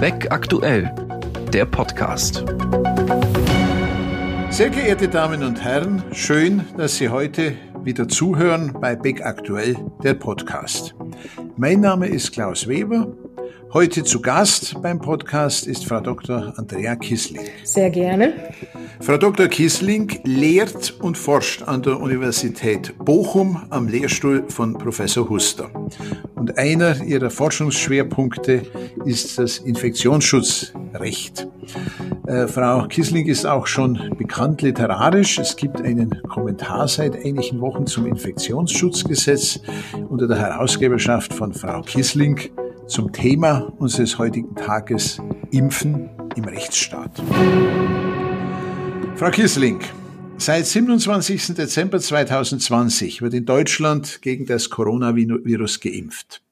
Beck aktuell, der Podcast. Sehr geehrte Damen und Herren, schön, dass Sie heute wieder zuhören bei Beck aktuell, der Podcast. Mein Name ist Klaus Weber Heute zu Gast beim Podcast ist Frau Dr. Andrea Kissling. Sehr gerne. Frau Dr. Kissling lehrt und forscht an der Universität Bochum am Lehrstuhl von Professor Huster. Und einer ihrer Forschungsschwerpunkte ist das Infektionsschutzrecht. Äh, Frau Kissling ist auch schon bekannt literarisch. Es gibt einen Kommentar seit einigen Wochen zum Infektionsschutzgesetz unter der Herausgeberschaft von Frau Kissling zum Thema unseres heutigen Tages Impfen im Rechtsstaat. Frau Kissling, seit 27. Dezember 2020 wird in Deutschland gegen das Coronavirus geimpft.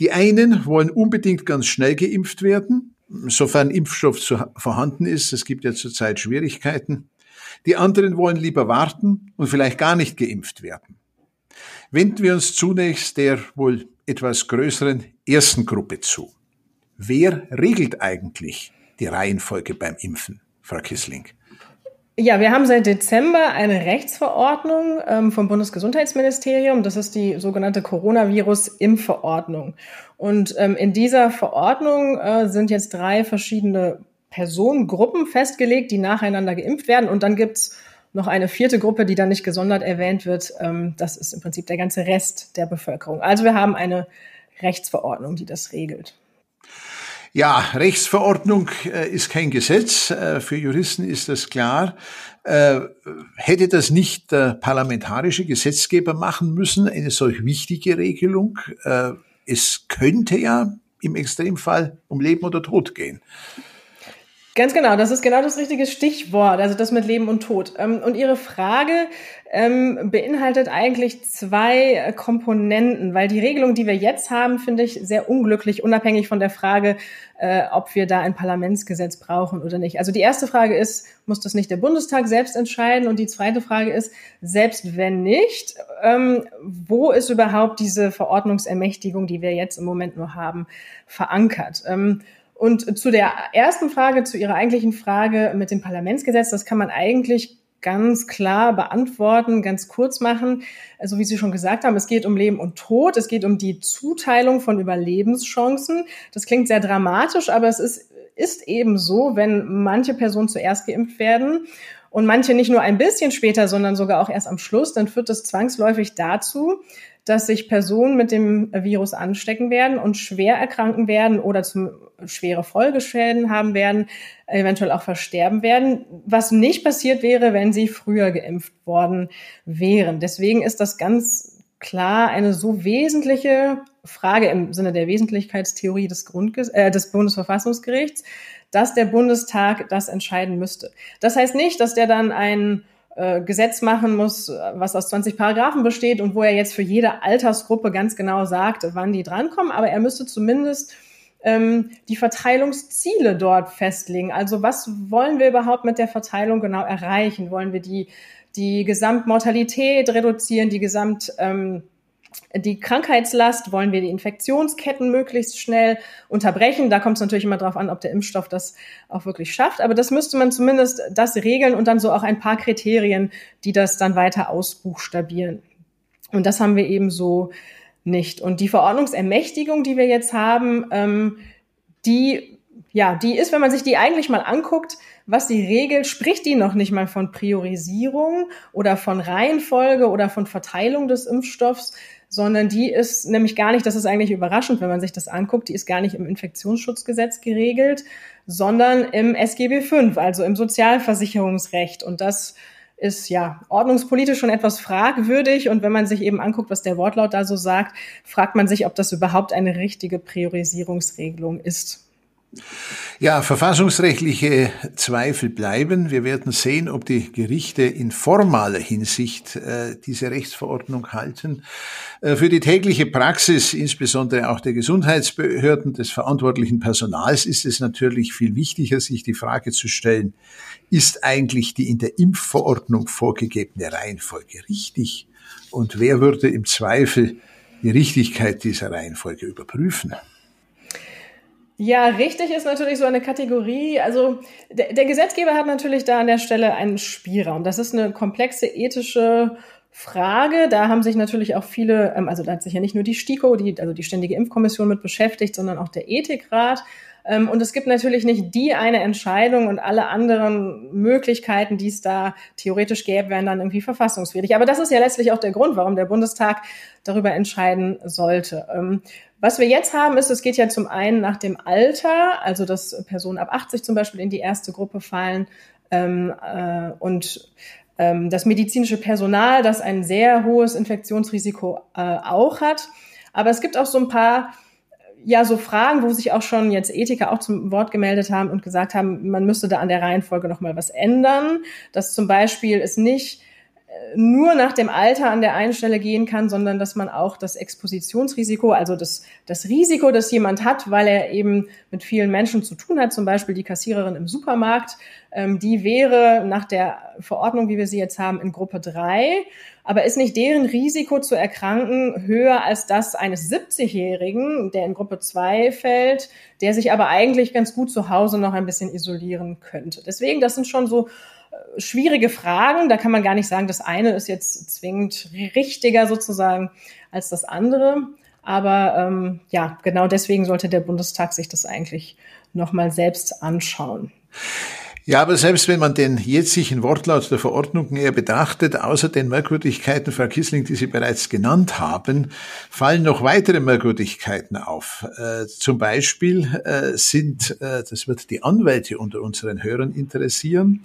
Die einen wollen unbedingt ganz schnell geimpft werden, sofern Impfstoff vorhanden ist. Es gibt ja zurzeit Schwierigkeiten. Die anderen wollen lieber warten und vielleicht gar nicht geimpft werden. Wenden wir uns zunächst der wohl etwas größeren ersten Gruppe zu. Wer regelt eigentlich die Reihenfolge beim Impfen, Frau Kissling? Ja, wir haben seit Dezember eine Rechtsverordnung ähm, vom Bundesgesundheitsministerium. Das ist die sogenannte Coronavirus-Impfverordnung. Und ähm, in dieser Verordnung äh, sind jetzt drei verschiedene Personengruppen festgelegt, die nacheinander geimpft werden. Und dann gibt's noch eine vierte Gruppe, die dann nicht gesondert erwähnt wird. Ähm, das ist im Prinzip der ganze Rest der Bevölkerung. Also wir haben eine Rechtsverordnung, die das regelt. Ja, Rechtsverordnung äh, ist kein Gesetz. Äh, für Juristen ist das klar. Äh, hätte das nicht der parlamentarische Gesetzgeber machen müssen, eine solch wichtige Regelung? Äh, es könnte ja im Extremfall um Leben oder Tod gehen. Ganz genau, das ist genau das richtige Stichwort, also das mit Leben und Tod. Ähm, und Ihre Frage ähm, beinhaltet eigentlich zwei äh, Komponenten, weil die Regelung, die wir jetzt haben, finde ich sehr unglücklich, unabhängig von der Frage, äh, ob wir da ein Parlamentsgesetz brauchen oder nicht. Also die erste Frage ist, muss das nicht der Bundestag selbst entscheiden? Und die zweite Frage ist, selbst wenn nicht, ähm, wo ist überhaupt diese Verordnungsermächtigung, die wir jetzt im Moment nur haben, verankert? Und zu der ersten Frage, zu Ihrer eigentlichen Frage mit dem Parlamentsgesetz, das kann man eigentlich ganz klar beantworten, ganz kurz machen. Also wie Sie schon gesagt haben, es geht um Leben und Tod, es geht um die Zuteilung von Überlebenschancen. Das klingt sehr dramatisch, aber es ist, ist eben so, wenn manche Personen zuerst geimpft werden und manche nicht nur ein bisschen später, sondern sogar auch erst am Schluss, dann führt das zwangsläufig dazu, dass sich Personen mit dem Virus anstecken werden und schwer erkranken werden oder zum schwere Folgeschäden haben werden, eventuell auch versterben werden, was nicht passiert wäre, wenn sie früher geimpft worden wären. Deswegen ist das ganz klar eine so wesentliche Frage im Sinne der Wesentlichkeitstheorie des, Grundges äh, des Bundesverfassungsgerichts, dass der Bundestag das entscheiden müsste. Das heißt nicht, dass der dann ein äh, Gesetz machen muss, was aus 20 Paragraphen besteht und wo er jetzt für jede Altersgruppe ganz genau sagt, wann die drankommen, aber er müsste zumindest ähm, die Verteilungsziele dort festlegen. Also was wollen wir überhaupt mit der Verteilung genau erreichen? Wollen wir die, die Gesamtmortalität reduzieren, die Gesamt ähm, die Krankheitslast, wollen wir die Infektionsketten möglichst schnell unterbrechen. Da kommt es natürlich immer darauf an, ob der Impfstoff das auch wirklich schafft. Aber das müsste man zumindest das regeln und dann so auch ein paar Kriterien, die das dann weiter ausbuchstabieren. Und das haben wir eben so nicht. Und die Verordnungsermächtigung, die wir jetzt haben, ähm, die ja, die ist, wenn man sich die eigentlich mal anguckt, was die regelt, spricht die noch nicht mal von Priorisierung oder von Reihenfolge oder von Verteilung des Impfstoffs, sondern die ist nämlich gar nicht, das ist eigentlich überraschend, wenn man sich das anguckt, die ist gar nicht im Infektionsschutzgesetz geregelt, sondern im SGB V, also im Sozialversicherungsrecht. Und das ist ja ordnungspolitisch schon etwas fragwürdig. Und wenn man sich eben anguckt, was der Wortlaut da so sagt, fragt man sich, ob das überhaupt eine richtige Priorisierungsregelung ist. Ja, verfassungsrechtliche Zweifel bleiben. Wir werden sehen, ob die Gerichte in formaler Hinsicht äh, diese Rechtsverordnung halten. Äh, für die tägliche Praxis, insbesondere auch der Gesundheitsbehörden, des verantwortlichen Personals, ist es natürlich viel wichtiger, sich die Frage zu stellen, ist eigentlich die in der Impfverordnung vorgegebene Reihenfolge richtig? Und wer würde im Zweifel die Richtigkeit dieser Reihenfolge überprüfen? Ja, richtig ist natürlich so eine Kategorie. Also der, der, Gesetzgeber hat natürlich da an der Stelle einen Spielraum. Das ist eine komplexe ethische Frage. Da haben sich natürlich auch viele, ähm, also da hat sich ja nicht nur die STIKO, die, also die Ständige Impfkommission mit beschäftigt, sondern auch der Ethikrat. Ähm, und es gibt natürlich nicht die eine Entscheidung und alle anderen Möglichkeiten, die es da theoretisch gäbe, wären dann irgendwie verfassungswidrig. Aber das ist ja letztlich auch der Grund, warum der Bundestag darüber entscheiden sollte. Was wir jetzt haben, ist, es geht ja zum einen nach dem Alter, also dass Personen ab 80 zum Beispiel in die erste Gruppe fallen ähm, äh, und ähm, das medizinische Personal, das ein sehr hohes Infektionsrisiko äh, auch hat. Aber es gibt auch so ein paar ja so Fragen, wo sich auch schon jetzt Ethiker auch zum Wort gemeldet haben und gesagt haben, man müsste da an der Reihenfolge noch mal was ändern, dass zum Beispiel es nicht nur nach dem Alter an der einen Stelle gehen kann, sondern dass man auch das Expositionsrisiko, also das, das Risiko, das jemand hat, weil er eben mit vielen Menschen zu tun hat, zum Beispiel die Kassiererin im Supermarkt, ähm, die wäre nach der Verordnung, wie wir sie jetzt haben, in Gruppe drei. Aber ist nicht deren Risiko zu erkranken höher als das eines 70-Jährigen, der in Gruppe zwei fällt, der sich aber eigentlich ganz gut zu Hause noch ein bisschen isolieren könnte? Deswegen, das sind schon so schwierige Fragen. Da kann man gar nicht sagen, das eine ist jetzt zwingend richtiger sozusagen als das andere. Aber ähm, ja, genau deswegen sollte der Bundestag sich das eigentlich nochmal selbst anschauen. Ja, aber selbst wenn man den jetzigen Wortlaut der Verordnung näher betrachtet, außer den Merkwürdigkeiten, Frau Kissling, die Sie bereits genannt haben, fallen noch weitere Merkwürdigkeiten auf. Äh, zum Beispiel äh, sind, äh, das wird die Anwälte unter unseren Hörern interessieren,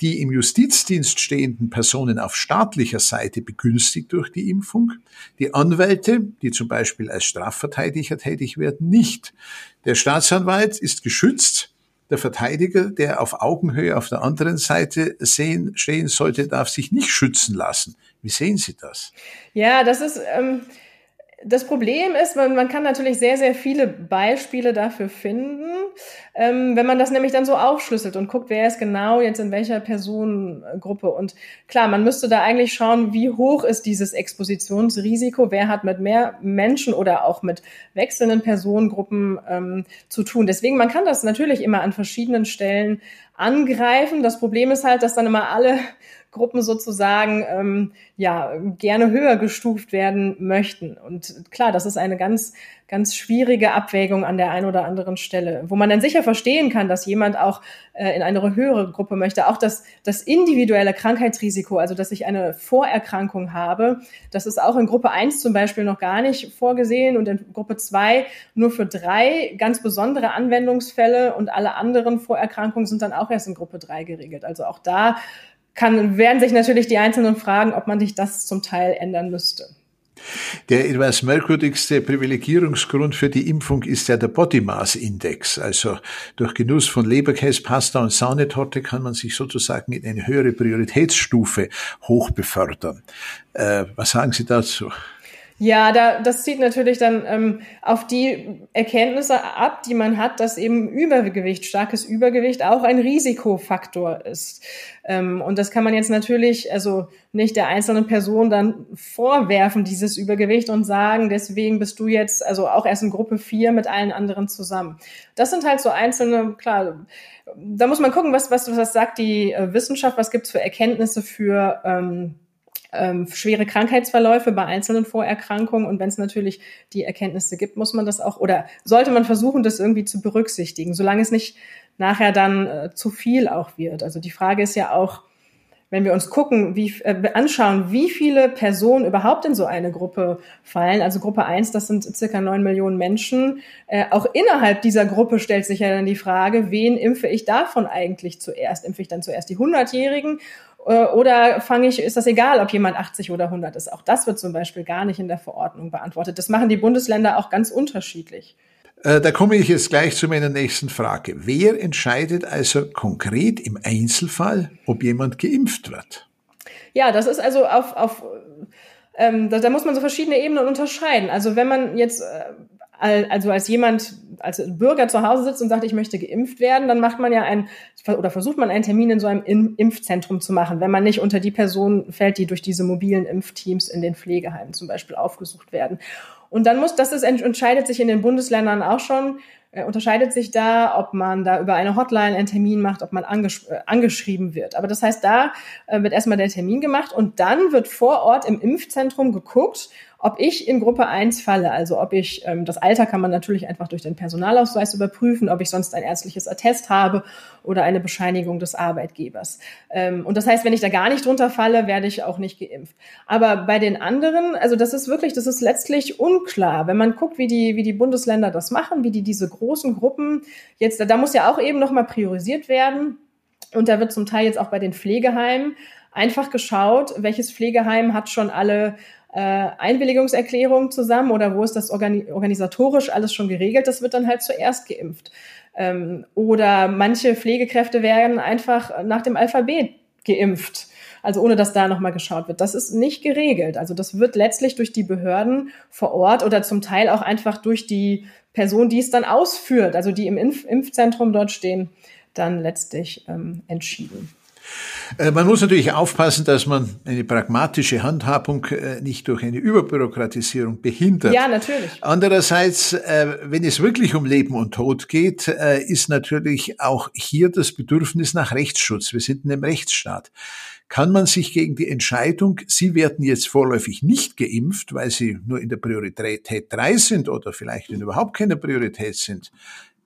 die im Justizdienst stehenden Personen auf staatlicher Seite begünstigt durch die Impfung, die Anwälte, die zum Beispiel als Strafverteidiger tätig werden, nicht. Der Staatsanwalt ist geschützt der Verteidiger, der auf Augenhöhe auf der anderen Seite sehen, stehen sollte, darf sich nicht schützen lassen. Wie sehen Sie das? Ja, das ist, ähm, das Problem ist, man, man kann natürlich sehr, sehr viele Beispiele dafür finden, ähm, wenn man das nämlich dann so aufschlüsselt und guckt, wer ist genau jetzt in welcher Personengruppe. Und klar, man müsste da eigentlich schauen, wie hoch ist dieses Expositionsrisiko, wer hat mit mehr Menschen oder auch mit wechselnden Personengruppen ähm, zu tun. Deswegen, man kann das natürlich immer an verschiedenen Stellen angreifen. Das Problem ist halt, dass dann immer alle Gruppen sozusagen ähm, ja gerne höher gestuft werden möchten. Und klar, das ist eine ganz, ganz schwierige Abwägung an der einen oder anderen Stelle, wo man dann sicher verstehen kann, dass jemand auch äh, in eine höhere Gruppe möchte. Auch das, das individuelle Krankheitsrisiko, also dass ich eine Vorerkrankung habe, das ist auch in Gruppe 1 zum Beispiel noch gar nicht vorgesehen und in Gruppe 2 nur für drei ganz besondere Anwendungsfälle und alle anderen Vorerkrankungen sind dann auch erst in Gruppe 3 geregelt. Also auch da kann, werden sich natürlich die Einzelnen fragen, ob man sich das zum Teil ändern müsste. Der etwas merkwürdigste Privilegierungsgrund für die Impfung ist ja der Body Mass Index. Also durch Genuss von Leberkäse, Pasta und Sahnetorte kann man sich sozusagen in eine höhere Prioritätsstufe hochbefördern. Äh, was sagen Sie dazu? Ja, da, das zieht natürlich dann ähm, auf die Erkenntnisse ab, die man hat, dass eben Übergewicht, starkes Übergewicht auch ein Risikofaktor ist. Ähm, und das kann man jetzt natürlich, also nicht der einzelnen Person dann vorwerfen, dieses Übergewicht und sagen, deswegen bist du jetzt also auch erst in Gruppe 4 mit allen anderen zusammen. Das sind halt so einzelne, klar, da muss man gucken, was, was, was sagt die äh, Wissenschaft, was gibt's für Erkenntnisse für ähm, ähm, schwere Krankheitsverläufe bei einzelnen Vorerkrankungen. Und wenn es natürlich die Erkenntnisse gibt, muss man das auch oder sollte man versuchen, das irgendwie zu berücksichtigen, solange es nicht nachher dann äh, zu viel auch wird. Also die Frage ist ja auch, wenn wir uns gucken, wie, äh, anschauen, wie viele Personen überhaupt in so eine Gruppe fallen, also Gruppe 1, das sind circa neun Millionen Menschen, äh, auch innerhalb dieser Gruppe stellt sich ja dann die Frage, wen impfe ich davon eigentlich zuerst? Impfe ich dann zuerst die 100-Jährigen äh, oder fange ich, ist das egal, ob jemand 80 oder 100 ist? Auch das wird zum Beispiel gar nicht in der Verordnung beantwortet. Das machen die Bundesländer auch ganz unterschiedlich. Äh, da komme ich jetzt gleich zu meiner nächsten Frage. Wer entscheidet also konkret im Einzelfall, ob jemand geimpft wird? Ja, das ist also auf, auf ähm, da, da muss man so verschiedene Ebenen unterscheiden. Also wenn man jetzt äh, also als jemand, als Bürger zu Hause sitzt und sagt, ich möchte geimpft werden, dann macht man ja ein oder versucht man einen Termin in so einem Impfzentrum zu machen, wenn man nicht unter die Personen fällt, die durch diese mobilen Impfteams in den Pflegeheimen zum Beispiel aufgesucht werden. Und dann muss, das ist, entscheidet sich in den Bundesländern auch schon, äh, unterscheidet sich da, ob man da über eine Hotline einen Termin macht, ob man angesch äh, angeschrieben wird. Aber das heißt, da äh, wird erstmal der Termin gemacht und dann wird vor Ort im Impfzentrum geguckt, ob ich in Gruppe 1 falle, also ob ich, ähm, das Alter kann man natürlich einfach durch den Personalausweis überprüfen, ob ich sonst ein ärztliches Attest habe oder eine Bescheinigung des Arbeitgebers. Ähm, und das heißt, wenn ich da gar nicht drunter falle, werde ich auch nicht geimpft. Aber bei den anderen, also das ist wirklich, das ist letztlich unklar. Wenn man guckt, wie die, wie die Bundesländer das machen, wie die diese großen Gruppen jetzt, da muss ja auch eben nochmal priorisiert werden. Und da wird zum Teil jetzt auch bei den Pflegeheimen einfach geschaut, welches Pflegeheim hat schon alle Einwilligungserklärung zusammen oder wo ist das organi organisatorisch alles schon geregelt, das wird dann halt zuerst geimpft. Ähm, oder manche Pflegekräfte werden einfach nach dem Alphabet geimpft. Also ohne dass da nochmal geschaut wird. Das ist nicht geregelt. Also das wird letztlich durch die Behörden vor Ort oder zum Teil auch einfach durch die Person, die es dann ausführt, also die im Impf Impfzentrum dort stehen, dann letztlich ähm, entschieden. Äh, man muss natürlich aufpassen, dass man eine pragmatische Handhabung äh, nicht durch eine Überbürokratisierung behindert. Ja, natürlich. Andererseits, äh, wenn es wirklich um Leben und Tod geht, ist natürlich auch hier das Bedürfnis nach Rechtsschutz. Wir sind in einem Rechtsstaat. Kann man sich gegen die Entscheidung, Sie werden jetzt vorläufig nicht geimpft, weil Sie nur in der Priorität 3 sind oder vielleicht in überhaupt keiner Priorität sind,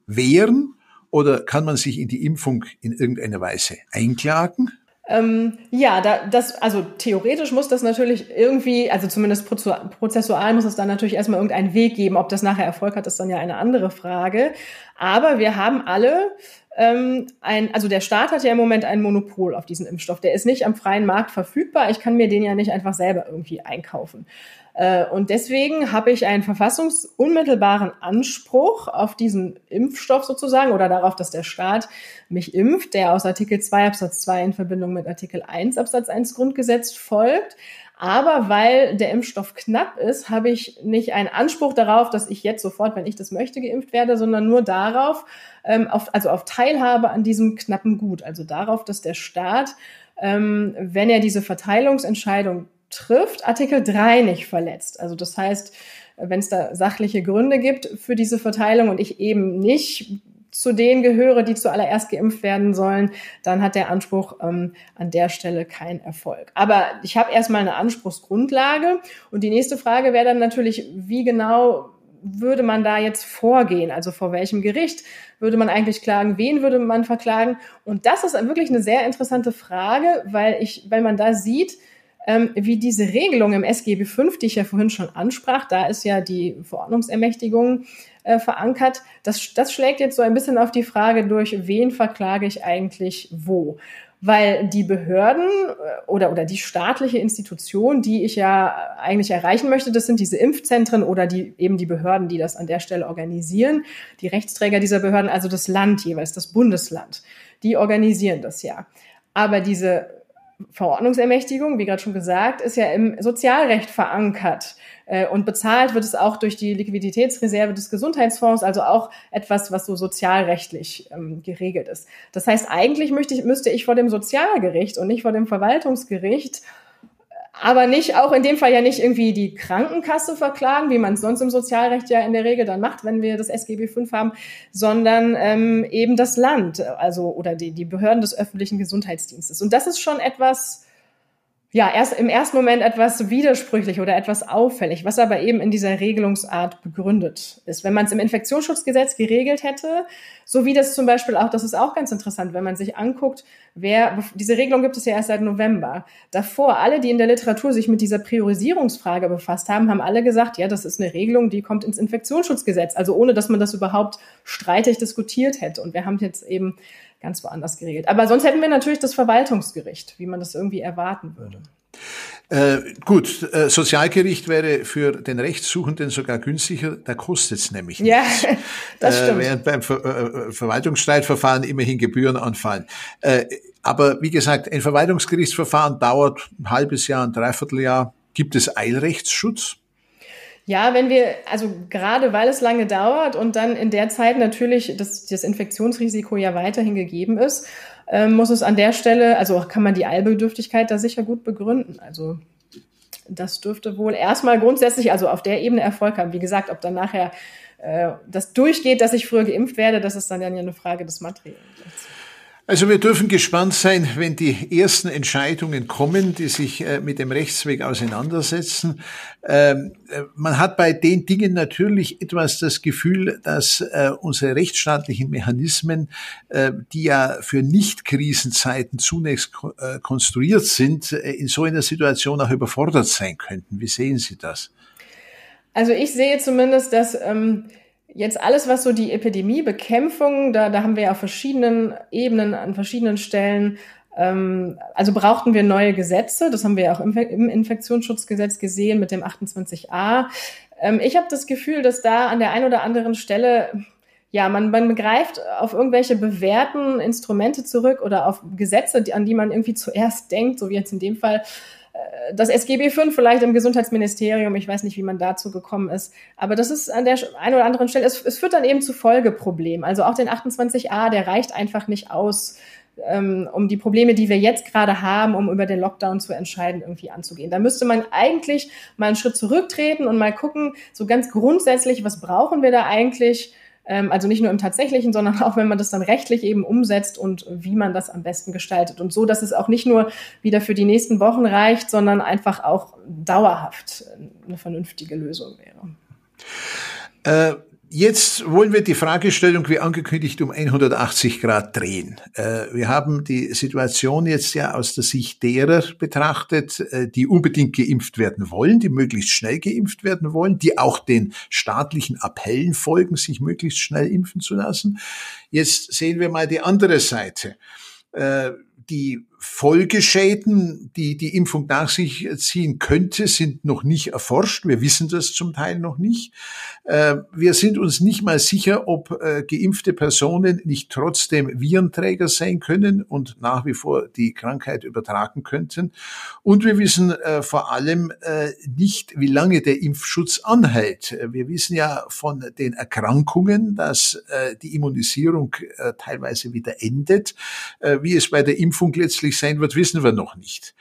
wehren? Oder kann man sich in die Impfung in irgendeiner Weise einklagen? Ähm, ja, da, das, also theoretisch muss das natürlich irgendwie, also zumindest prozessual muss es dann natürlich erstmal irgendeinen Weg geben. Ob das nachher Erfolg hat, ist dann ja eine andere Frage. Aber wir haben alle ähm, ein, also der Staat hat ja im Moment ein Monopol auf diesen Impfstoff. Der ist nicht am freien Markt verfügbar. Ich kann mir den ja nicht einfach selber irgendwie einkaufen. Äh, und deswegen habe ich einen verfassungsunmittelbaren Anspruch auf diesen Impfstoff sozusagen oder darauf, dass der Staat mich impft, der aus Artikel 2 Absatz 2 in Verbindung mit Artikel 1 Absatz 1 Grundgesetz folgt. Aber weil der Impfstoff knapp ist, habe ich nicht einen Anspruch darauf, dass ich jetzt sofort, wenn ich das möchte, geimpft werde, sondern nur darauf, ähm, auf, also auf Teilhabe an diesem knappen Gut. Also darauf, dass der Staat, ähm, wenn er diese Verteilungsentscheidung trifft, Artikel 3 nicht verletzt. Also das heißt, wenn es da sachliche Gründe gibt für diese Verteilung und ich eben nicht zu denen gehöre, die zuallererst geimpft werden sollen, dann hat der Anspruch ähm, an der Stelle keinen Erfolg. Aber ich habe erstmal eine Anspruchsgrundlage und die nächste Frage wäre dann natürlich, wie genau würde man da jetzt vorgehen? Also vor welchem Gericht würde man eigentlich klagen? Wen würde man verklagen? Und das ist wirklich eine sehr interessante Frage, weil ich, weil man da sieht, ähm, wie diese Regelung im SGB V, die ich ja vorhin schon ansprach, da ist ja die Verordnungsermächtigung äh, verankert. Das, das schlägt jetzt so ein bisschen auf die Frage durch, wen verklage ich eigentlich wo? Weil die Behörden äh, oder, oder die staatliche Institution, die ich ja eigentlich erreichen möchte, das sind diese Impfzentren oder die, eben die Behörden, die das an der Stelle organisieren, die Rechtsträger dieser Behörden, also das Land jeweils, das Bundesland, die organisieren das ja. Aber diese Verordnungsermächtigung, wie gerade schon gesagt, ist ja im Sozialrecht verankert. Äh, und bezahlt wird es auch durch die Liquiditätsreserve des Gesundheitsfonds, also auch etwas, was so sozialrechtlich ähm, geregelt ist. Das heißt, eigentlich müsste ich vor dem Sozialgericht und nicht vor dem Verwaltungsgericht aber nicht auch in dem Fall ja nicht irgendwie die Krankenkasse verklagen, wie man es sonst im Sozialrecht ja in der Regel dann macht, wenn wir das SGB V haben, sondern ähm, eben das Land, also oder die, die Behörden des öffentlichen Gesundheitsdienstes. Und das ist schon etwas, ja, erst im ersten Moment etwas widersprüchlich oder etwas auffällig, was aber eben in dieser Regelungsart begründet ist. Wenn man es im Infektionsschutzgesetz geregelt hätte, so wie das zum Beispiel auch, das ist auch ganz interessant, wenn man sich anguckt, wer, diese Regelung gibt es ja erst seit November. Davor, alle, die in der Literatur sich mit dieser Priorisierungsfrage befasst haben, haben alle gesagt, ja, das ist eine Regelung, die kommt ins Infektionsschutzgesetz, also ohne, dass man das überhaupt streitig diskutiert hätte. Und wir haben jetzt eben ganz woanders geregelt. Aber sonst hätten wir natürlich das Verwaltungsgericht, wie man das irgendwie erwarten würde. Äh, gut, äh, Sozialgericht wäre für den Rechtssuchenden sogar günstiger, da kostet es nämlich nichts. Ja, das äh, stimmt. Äh, während beim Ver äh, Verwaltungsstreitverfahren immerhin Gebühren anfallen. Äh, aber wie gesagt, ein Verwaltungsgerichtsverfahren dauert ein halbes Jahr, ein Dreivierteljahr. Gibt es Eilrechtsschutz? Ja, wenn wir, also gerade weil es lange dauert und dann in der Zeit natürlich das, das Infektionsrisiko ja weiterhin gegeben ist, ähm, muss es an der Stelle, also kann man die Eilbedürftigkeit da sicher gut begründen. Also das dürfte wohl erstmal grundsätzlich, also auf der Ebene Erfolg haben. Wie gesagt, ob dann nachher äh, das durchgeht, dass ich früher geimpft werde, das ist dann ja eine Frage des Materials. Also wir dürfen gespannt sein, wenn die ersten Entscheidungen kommen, die sich äh, mit dem Rechtsweg auseinandersetzen. Ähm, äh, man hat bei den Dingen natürlich etwas das Gefühl, dass äh, unsere rechtsstaatlichen Mechanismen, die ja für Nicht-Krisenzeiten zunächst konstruiert sind, in so einer Situation auch überfordert sein könnten. Wie sehen Sie das? Also ich sehe zumindest, dass ähm, jetzt alles, was so die Epidemiebekämpfung, da, da haben wir ja auf verschiedenen Ebenen, an verschiedenen Stellen, ähm, also brauchten wir neue Gesetze. Das haben wir ja auch im, im Infektionsschutzgesetz gesehen mit dem 28a. Ähm, ich habe das Gefühl, dass da an der einen oder anderen Stelle ja, man, man begreift auf irgendwelche bewährten Instrumente zurück oder auf Gesetze, die, an die man irgendwie zuerst denkt, so wie jetzt in dem Fall das SGB V vielleicht im Gesundheitsministerium, ich weiß nicht, wie man dazu gekommen ist, aber das ist an der einen oder anderen Stelle, es, es führt dann eben zu Folgeproblemen. Also auch den 28a, der reicht einfach nicht aus, ähm, um die Probleme, die wir jetzt gerade haben, um über den Lockdown zu entscheiden, irgendwie anzugehen. Da müsste man eigentlich mal einen Schritt zurücktreten und mal gucken, so ganz grundsätzlich, was brauchen wir da eigentlich? Ähm, also nicht nur im tatsächlichen, sondern auch wenn man das dann rechtlich eben umsetzt und wie man das am besten gestaltet. Und so, dass es auch nicht nur wieder für die nächsten Wochen reicht, sondern einfach auch dauerhaft eine vernünftige Lösung wäre. Äh Jetzt wollen wir die Fragestellung, wie angekündigt, um 180 Grad drehen. Äh, wir haben die Situation jetzt ja aus der Sicht derer betrachtet, äh, die unbedingt geimpft werden wollen, die möglichst schnell geimpft werden wollen, die auch den staatlichen Appellen folgen, sich möglichst schnell impfen zu lassen. Jetzt sehen wir mal die andere Seite. Äh, die Folgeschäden, die die Impfung nach sich ziehen könnte, sind noch nicht erforscht. Wir wissen das zum Teil noch nicht. Äh, wir sind uns nicht mal sicher, ob äh, geimpfte Personen nicht trotzdem Virenträger sein können und nach wie vor die Krankheit übertragen könnten. Und wir wissen äh, vor allem nicht, wie lange der Impfschutz anhält. Wir wissen ja von den Erkrankungen, dass die Immunisierung teilweise wieder endet. Wie es bei der Impfung letztlich möglich sein wird, wissen wir noch nicht.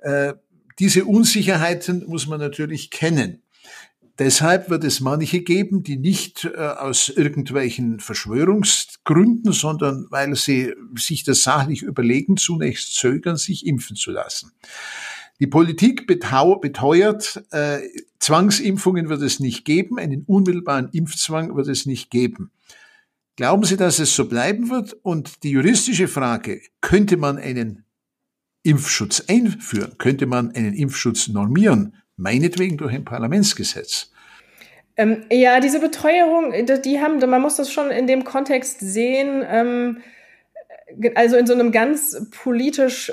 Äh, diese Unsicherheiten muss man natürlich kennen. Deshalb wird es manche geben, die nicht äh, aus irgendwelchen Verschwörungsgründen, sondern weil sie sich das sachlich überlegen, zunächst zögern, sich impfen zu lassen. Die Politik beteuert, äh, Zwangsimpfungen wird es nicht geben, einen unmittelbaren Impfzwang wird es nicht geben. Glauben Sie, dass es so bleiben wird? Und die juristische Frage, könnte man einen Impfschutz einführen? Könnte man einen Impfschutz normieren? Meinetwegen durch ein Parlamentsgesetz. Ähm, ja, diese Beteuerung, die haben, man muss das schon in dem Kontext sehen, ähm, also in so einem ganz politisch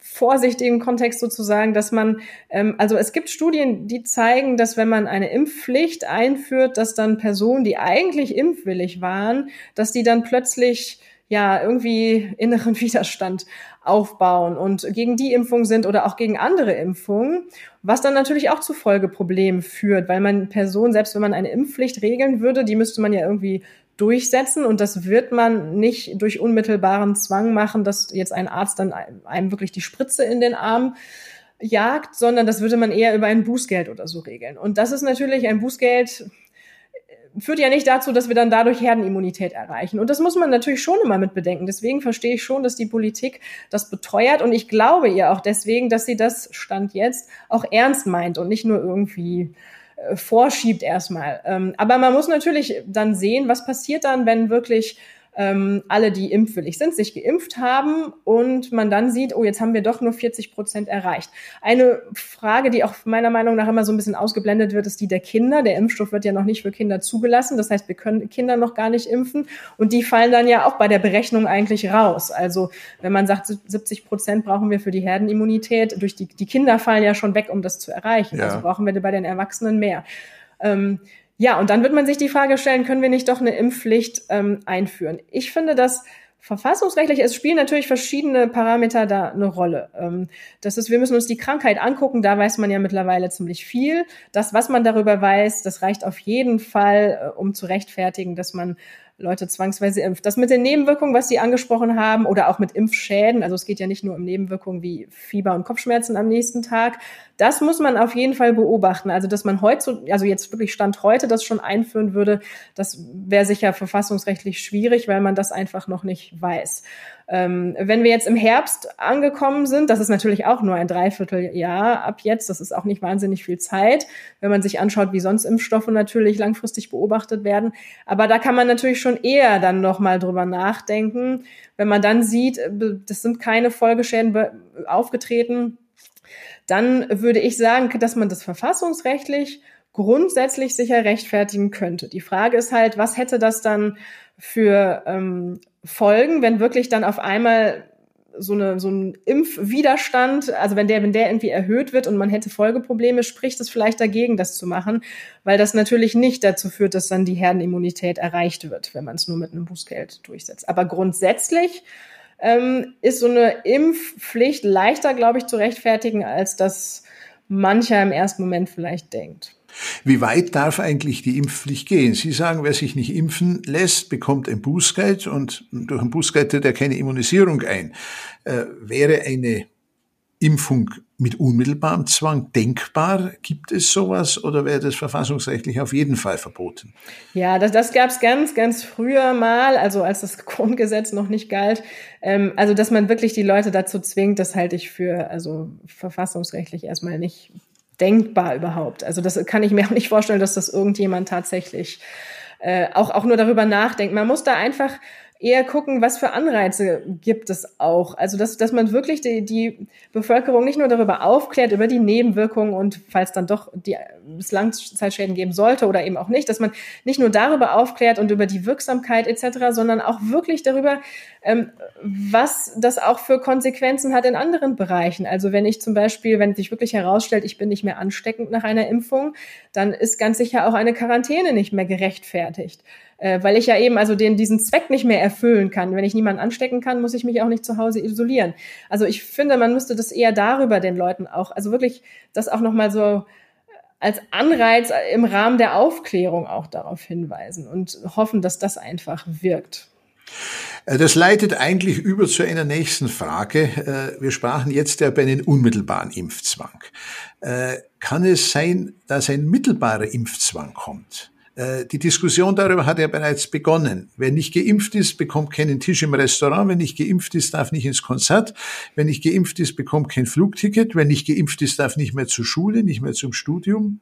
vorsichtigen Kontext sozusagen, dass man, ähm, also es gibt Studien, die zeigen, dass wenn man eine Impfpflicht einführt, dass dann Personen, die eigentlich impfwillig waren, dass die dann plötzlich ja irgendwie inneren Widerstand aufbauen und gegen die Impfung sind oder auch gegen andere Impfungen, was dann natürlich auch zu Folgeproblemen führt, weil man Personen, selbst wenn man eine Impfpflicht regeln würde, die müsste man ja irgendwie durchsetzen und das wird man nicht durch unmittelbaren Zwang machen, dass jetzt ein Arzt dann einem wirklich die Spritze in den Arm jagt, sondern das würde man eher über ein Bußgeld oder so regeln. Und das ist natürlich ein Bußgeld, führt ja nicht dazu, dass wir dann dadurch Herdenimmunität erreichen. Und das muss man natürlich schon immer mit bedenken. Deswegen verstehe ich schon, dass die Politik das beteuert. Und ich glaube ihr auch deswegen, dass sie das Stand jetzt auch ernst meint und nicht nur irgendwie äh, vorschiebt erstmal. Ähm, aber man muss natürlich dann sehen, was passiert dann, wenn wirklich ähm, alle, die impfwillig sind, sich geimpft haben und man dann sieht, oh, jetzt haben wir doch nur 40 Prozent erreicht. Eine Frage, die auch meiner Meinung nach immer so ein bisschen ausgeblendet wird, ist die der Kinder. Der Impfstoff wird ja noch nicht für Kinder zugelassen. Das heißt, wir können Kinder noch gar nicht impfen und die fallen dann ja auch bei der Berechnung eigentlich raus. Also wenn man sagt, 70 Prozent brauchen wir für die Herdenimmunität, durch die, die Kinder fallen ja schon weg, um das zu erreichen. Ja. Also brauchen wir bei den Erwachsenen mehr. Ähm, ja, und dann wird man sich die Frage stellen, können wir nicht doch eine Impfpflicht ähm, einführen? Ich finde, dass verfassungsrechtlich, es spielen natürlich verschiedene Parameter da eine Rolle. Ähm, das ist, wir müssen uns die Krankheit angucken, da weiß man ja mittlerweile ziemlich viel. Das, was man darüber weiß, das reicht auf jeden Fall, äh, um zu rechtfertigen, dass man Leute zwangsweise impft. Das mit den Nebenwirkungen, was Sie angesprochen haben, oder auch mit Impfschäden, also es geht ja nicht nur um Nebenwirkungen wie Fieber und Kopfschmerzen am nächsten Tag. Das muss man auf jeden Fall beobachten. Also, dass man heute, also jetzt wirklich Stand heute das schon einführen würde, das wäre sicher verfassungsrechtlich schwierig, weil man das einfach noch nicht weiß. Ähm, wenn wir jetzt im Herbst angekommen sind, das ist natürlich auch nur ein Dreivierteljahr ab jetzt, das ist auch nicht wahnsinnig viel Zeit, wenn man sich anschaut, wie sonst Impfstoffe natürlich langfristig beobachtet werden. Aber da kann man natürlich schon eher dann nochmal drüber nachdenken, wenn man dann sieht, äh, das sind keine Folgeschäden aufgetreten, dann würde ich sagen, dass man das verfassungsrechtlich grundsätzlich sicher rechtfertigen könnte. Die Frage ist halt, was hätte das dann für ähm, Folgen, wenn wirklich dann auf einmal so, eine, so ein Impfwiderstand, also wenn der, wenn der irgendwie erhöht wird und man hätte Folgeprobleme, spricht es vielleicht dagegen, das zu machen, weil das natürlich nicht dazu führt, dass dann die Herdenimmunität erreicht wird, wenn man es nur mit einem Bußgeld durchsetzt. Aber grundsätzlich ähm, ist so eine Impfpflicht leichter, glaube ich, zu rechtfertigen, als das mancher im ersten Moment vielleicht denkt. Wie weit darf eigentlich die Impfpflicht gehen? Sie sagen, wer sich nicht impfen lässt, bekommt ein Bußgeld und durch ein Bußgeld tritt er keine Immunisierung ein. Äh, wäre eine Impfung mit unmittelbarem Zwang denkbar? Gibt es sowas oder wäre das verfassungsrechtlich auf jeden Fall verboten? Ja, das, das gab es ganz, ganz früher mal, also als das Grundgesetz noch nicht galt. Ähm, also, dass man wirklich die Leute dazu zwingt, das halte ich für also verfassungsrechtlich erstmal nicht denkbar überhaupt. Also das kann ich mir auch nicht vorstellen, dass das irgendjemand tatsächlich äh, auch, auch nur darüber nachdenkt. Man muss da einfach eher gucken, was für Anreize gibt es auch. Also, dass, dass man wirklich die, die Bevölkerung nicht nur darüber aufklärt, über die Nebenwirkungen und falls dann doch die, es Langzeitschäden geben sollte oder eben auch nicht, dass man nicht nur darüber aufklärt und über die Wirksamkeit etc., sondern auch wirklich darüber, ähm, was das auch für Konsequenzen hat in anderen Bereichen. Also wenn ich zum Beispiel, wenn sich wirklich herausstellt, ich bin nicht mehr ansteckend nach einer Impfung, dann ist ganz sicher auch eine Quarantäne nicht mehr gerechtfertigt äh, weil ich ja eben also den, diesen Zweck nicht mehr erfüllen kann. Wenn ich niemanden anstecken kann, muss ich mich auch nicht zu Hause isolieren. Also ich finde, man müsste das eher darüber den Leuten auch, also wirklich das auch nochmal so als Anreiz im Rahmen der Aufklärung auch darauf hinweisen und hoffen, dass das einfach wirkt. Äh, das leitet eigentlich über zu einer nächsten Frage. Äh, wir sprachen jetzt ja über einen unmittelbaren Impfzwang. Äh, kann es sein, dass ein mittelbarer Impfzwang kommt? Äh, die Diskussion darüber hat ja bereits begonnen. Wer nicht geimpft ist, bekommt keinen Tisch im Restaurant. Wer nicht geimpft ist, darf nicht ins Konzert. Wer nicht geimpft ist, bekommt kein Flugticket. Wer nicht geimpft ist, darf nicht mehr zur Schule, nicht mehr zum Studium.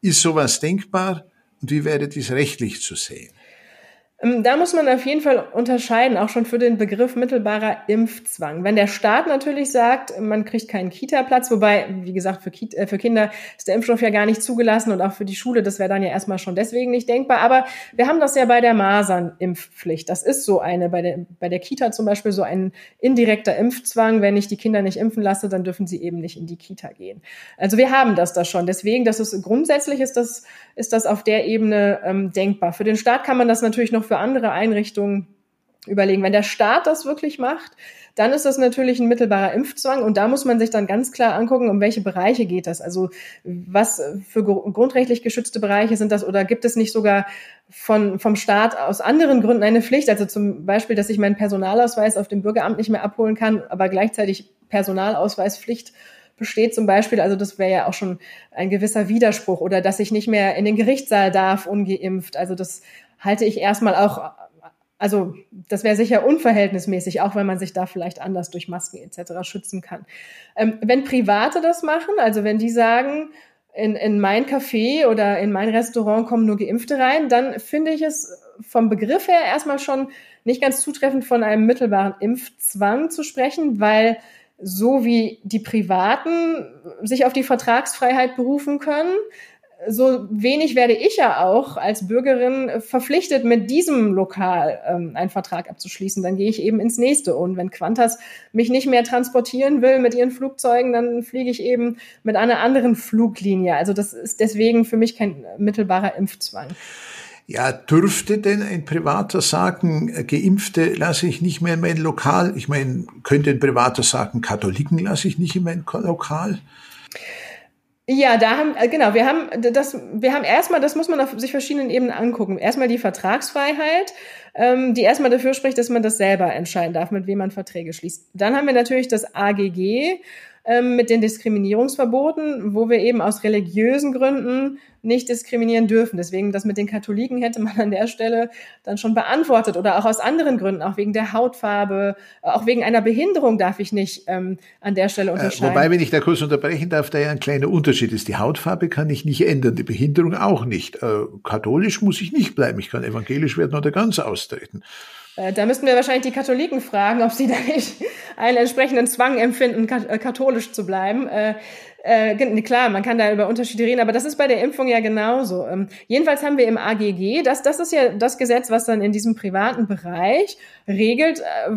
Ist sowas denkbar? Und wie wäre dies rechtlich zu sehen? Ähm, da muss man auf jeden Fall unterscheiden, auch schon für den Begriff mittelbarer Impfzwang. Wenn der Staat natürlich sagt, man kriegt keinen Kita-Platz, wobei, wie gesagt, für, Kita, äh, für Kinder ist der Impfstoff ja gar nicht zugelassen und auch für die Schule, das wäre dann ja erstmal schon deswegen nicht denkbar. Aber wir haben das ja bei der Masernimpfpflicht. Das ist so eine, bei der, bei der Kita zum Beispiel so ein indirekter Impfzwang. Wenn ich die Kinder nicht impfen lasse, dann dürfen sie eben nicht in die Kita gehen. Also wir haben das da schon. Deswegen, das ist grundsätzlich ist das, ist das auf der Ebene ähm, denkbar. Für den Staat kann man das natürlich noch für andere Einrichtungen überlegen. Wenn der Staat das wirklich macht, dann ist das natürlich ein mittelbarer Impfzwang und da muss man sich dann ganz klar angucken, um welche Bereiche geht das. Also was für grundrechtlich geschützte Bereiche sind das oder gibt es nicht sogar von, vom Staat aus anderen Gründen eine Pflicht? Also zum Beispiel, dass ich meinen Personalausweis auf dem Bürgeramt nicht mehr abholen kann, aber gleichzeitig Personalausweispflicht besteht zum Beispiel, also das wäre ja auch schon ein gewisser Widerspruch oder dass ich nicht mehr in den Gerichtssaal darf ungeimpft. Also das halte ich erstmal auch, also das wäre sicher unverhältnismäßig, auch wenn man sich da vielleicht anders durch Masken etc. schützen kann. Ähm, wenn Private das machen, also wenn die sagen, in, in mein Café oder in mein Restaurant kommen nur Geimpfte rein, dann finde ich es vom Begriff her erstmal schon nicht ganz zutreffend von einem mittelbaren Impfzwang zu sprechen, weil so wie die Privaten sich auf die Vertragsfreiheit berufen können, so wenig werde ich ja auch als Bürgerin verpflichtet, mit diesem Lokal ähm, einen Vertrag abzuschließen. Dann gehe ich eben ins nächste. Und wenn Qantas mich nicht mehr transportieren will mit ihren Flugzeugen, dann fliege ich eben mit einer anderen Fluglinie. Also das ist deswegen für mich kein mittelbarer Impfzwang. Ja, dürfte denn ein Privater sagen, Geimpfte lasse ich nicht mehr in mein Lokal? Ich meine, könnte ein Privater sagen, Katholiken lasse ich nicht in mein Lokal? Ja, da haben, äh, genau, wir haben das, wir haben erstmal, das muss man auf sich verschiedenen Ebenen angucken. Erstmal die Vertragsfreiheit, ähm, die erstmal dafür spricht, dass man das selber entscheiden darf, mit wem man Verträge schließt. Dann haben wir natürlich das AGG, ähm, mit den Diskriminierungsverboten, wo wir eben aus religiösen Gründen nicht diskriminieren dürfen. Deswegen das mit den Katholiken hätte man an der Stelle dann schon beantwortet oder auch aus anderen Gründen, auch wegen der Hautfarbe, auch wegen einer Behinderung darf ich nicht ähm, an der Stelle äh, unterscheiden. Äh, wobei, wenn ich da kurz unterbrechen darf, da ja ein kleiner Unterschied ist. Die Hautfarbe kann ich nicht ändern, die Behinderung auch nicht. Äh, katholisch muss ich nicht bleiben, ich kann evangelisch werden oder ganz austreten. Äh, da müssten wir wahrscheinlich die Katholiken fragen, ob sie da nicht einen entsprechenden Zwang empfinden, äh, katholisch zu bleiben. Äh, klar, man kann da über Unterschiede reden, aber das ist bei der Impfung ja genauso. Ähm, jedenfalls haben wir im AGG, das, das ist ja das Gesetz, was dann in diesem privaten Bereich regelt, äh,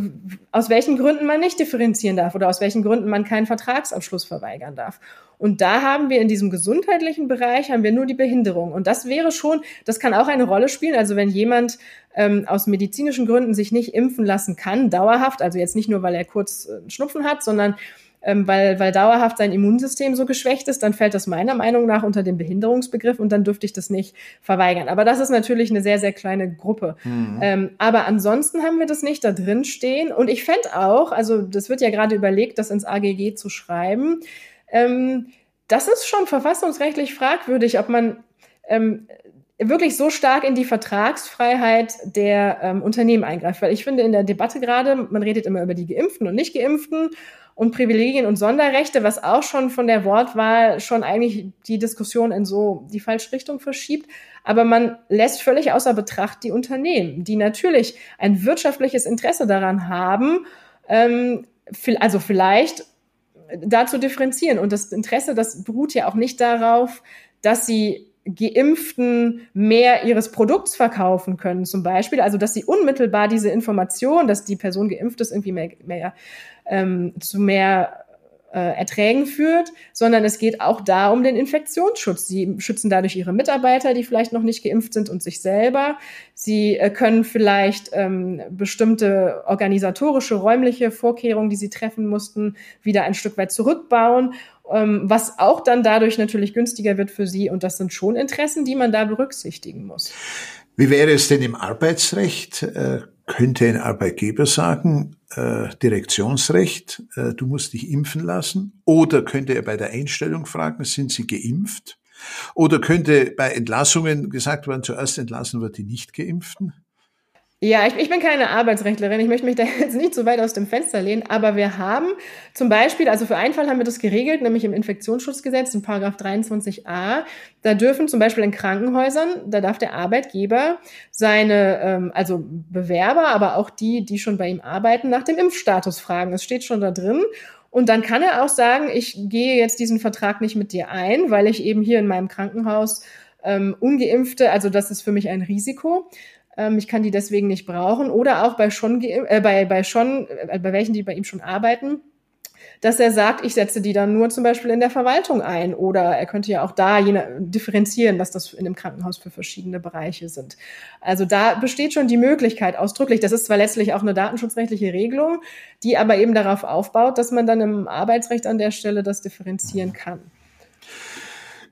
aus welchen Gründen man nicht differenzieren darf oder aus welchen Gründen man keinen Vertragsabschluss verweigern darf. Und da haben wir in diesem gesundheitlichen Bereich haben wir nur die Behinderung. Und das wäre schon, das kann auch eine Rolle spielen. Also wenn jemand ähm, aus medizinischen Gründen sich nicht impfen lassen kann, dauerhaft, also jetzt nicht nur, weil er kurz äh, Schnupfen hat, sondern ähm, weil, weil dauerhaft sein Immunsystem so geschwächt ist, dann fällt das meiner Meinung nach unter den Behinderungsbegriff und dann dürfte ich das nicht verweigern. Aber das ist natürlich eine sehr, sehr kleine Gruppe. Mhm. Ähm, aber ansonsten haben wir das nicht da drin stehen. Und ich fände auch, also das wird ja gerade überlegt, das ins AGG zu schreiben. Ähm, das ist schon verfassungsrechtlich fragwürdig, ob man ähm, wirklich so stark in die Vertragsfreiheit der ähm, Unternehmen eingreift. Weil ich finde in der Debatte gerade, man redet immer über die Geimpften und Nicht-Geimpften und Privilegien und Sonderrechte, was auch schon von der Wortwahl schon eigentlich die Diskussion in so die falsche Richtung verschiebt. Aber man lässt völlig außer Betracht die Unternehmen, die natürlich ein wirtschaftliches Interesse daran haben, ähm, also vielleicht da zu differenzieren. Und das Interesse, das beruht ja auch nicht darauf, dass sie Geimpften mehr ihres Produkts verkaufen können, zum Beispiel. Also, dass sie unmittelbar diese Information, dass die Person geimpft ist, irgendwie mehr, mehr ähm, zu mehr Erträgen führt, sondern es geht auch da um den Infektionsschutz. Sie schützen dadurch ihre Mitarbeiter, die vielleicht noch nicht geimpft sind und sich selber. Sie äh, können vielleicht ähm, bestimmte organisatorische, räumliche Vorkehrungen, die sie treffen mussten, wieder ein Stück weit zurückbauen, ähm, was auch dann dadurch natürlich günstiger wird für sie. Und das sind schon Interessen, die man da berücksichtigen muss. Wie wäre es denn im Arbeitsrecht? Äh, könnte ein Arbeitgeber sagen, äh, Direktionsrecht, äh, du musst dich impfen lassen? Oder könnte er bei der Einstellung fragen, sind Sie geimpft? Oder könnte bei Entlassungen gesagt werden, zuerst entlassen wird die Nicht-Geimpften? Ja, ich, ich bin keine Arbeitsrechtlerin. Ich möchte mich da jetzt nicht so weit aus dem Fenster lehnen. Aber wir haben zum Beispiel, also für einen Fall haben wir das geregelt, nämlich im Infektionsschutzgesetz in Paragraph 23a. Da dürfen zum Beispiel in Krankenhäusern, da darf der Arbeitgeber seine, ähm, also Bewerber, aber auch die, die schon bei ihm arbeiten, nach dem Impfstatus fragen. Das steht schon da drin. Und dann kann er auch sagen, ich gehe jetzt diesen Vertrag nicht mit dir ein, weil ich eben hier in meinem Krankenhaus ähm, ungeimpfte, also das ist für mich ein Risiko. Ähm, ich kann die deswegen nicht brauchen. Oder auch bei schon, äh, bei, bei schon, äh, bei welchen, die bei ihm schon arbeiten, dass er sagt, ich setze die dann nur zum Beispiel in der Verwaltung ein. Oder er könnte ja auch da jene, differenzieren, was das in einem Krankenhaus für verschiedene Bereiche sind. Also da besteht schon die Möglichkeit ausdrücklich. Das ist zwar letztlich auch eine datenschutzrechtliche Regelung, die aber eben darauf aufbaut, dass man dann im Arbeitsrecht an der Stelle das differenzieren kann.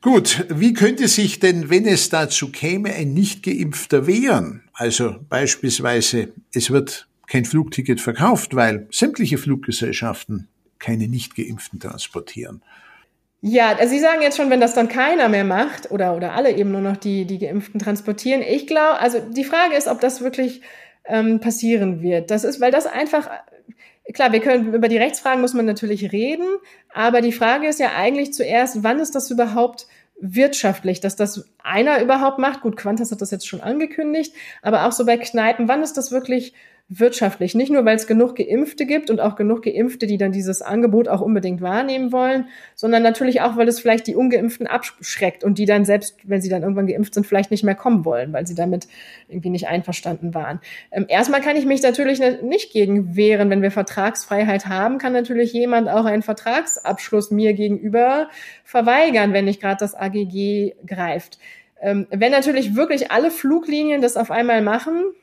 Gut, wie könnte sich denn, wenn es dazu käme, ein Nicht-Geimpfter wehren? Also beispielsweise, es wird kein Flugticket verkauft, weil sämtliche Fluggesellschaften keine Nicht-Geimpften transportieren. Ja, also Sie sagen jetzt schon, wenn das dann keiner mehr macht oder, oder alle eben nur noch die, die Geimpften transportieren. Ich glaube, also die Frage ist, ob das wirklich ähm, passieren wird. Das ist, weil das einfach, klar, wir können über die Rechtsfragen muss man natürlich reden, aber die Frage ist ja eigentlich zuerst, wann ist das überhaupt wirtschaftlich, dass das einer überhaupt macht? Gut, Quantas hat das jetzt schon angekündigt, aber auch so bei Kneipen, wann ist das wirklich wirtschaftlich. Nicht nur, weil es genug Geimpfte gibt und auch genug Geimpfte, die dann dieses Angebot auch unbedingt wahrnehmen wollen, sondern natürlich auch, weil es vielleicht die Ungeimpften abschreckt und die dann selbst, wenn sie dann irgendwann geimpft sind, vielleicht nicht mehr kommen wollen, weil sie damit irgendwie nicht einverstanden waren. Ähm, erstmal kann ich mich natürlich nicht gegen wehren. Wenn wir Vertragsfreiheit haben, kann natürlich jemand auch einen Vertragsabschluss mir gegenüber verweigern, wenn nicht gerade das AGG greift. Ähm, wenn natürlich wirklich alle Fluglinien das auf einmal machen,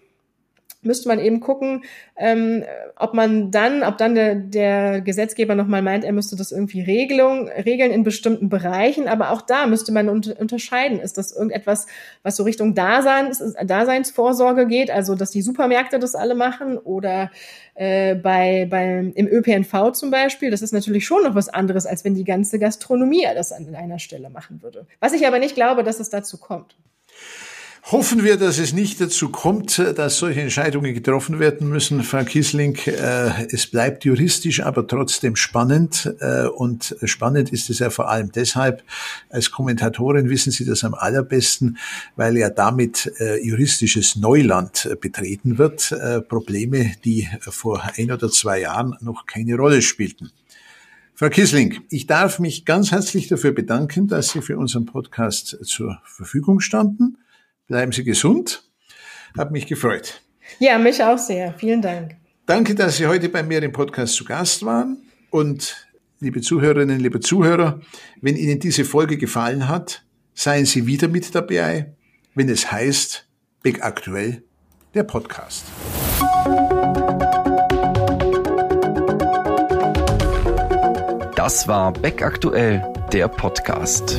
müsste man eben gucken, ähm, ob man dann, ob dann der, der Gesetzgeber nochmal meint, er müsste das irgendwie Regelung, regeln in bestimmten Bereichen. Aber auch da müsste man unter, unterscheiden. Ist das irgendetwas, was so Richtung Daseins, Daseinsvorsorge geht, also dass die Supermärkte das alle machen oder äh, bei, bei, im ÖPNV zum Beispiel, das ist natürlich schon noch was anderes, als wenn die ganze Gastronomie das an einer Stelle machen würde. Was ich aber nicht glaube, dass es dazu kommt. Hoffen wir, dass es nicht dazu kommt, dass solche Entscheidungen getroffen werden müssen, Frau Kiesling. Äh, es bleibt juristisch, aber trotzdem spannend. Äh, und spannend ist es ja vor allem deshalb, als Kommentatorin wissen Sie das am allerbesten, weil ja damit äh, juristisches Neuland betreten wird. Probleme, die vor ein oder zwei Jahren noch keine Rolle spielten. Frau Kissling, ich darf mich ganz herzlich dafür bedanken, dass Sie für unseren Podcast zur Verfügung standen. Bleiben Sie gesund. Hat mich gefreut. Ja, mich auch sehr. Vielen Dank. Danke, dass Sie heute bei mir im Podcast zu Gast waren. Und liebe Zuhörerinnen, liebe Zuhörer, wenn Ihnen diese Folge gefallen hat, seien Sie wieder mit dabei, wenn es heißt Big Aktuell, der Podcast. Das war Beck Aktuell, der Podcast.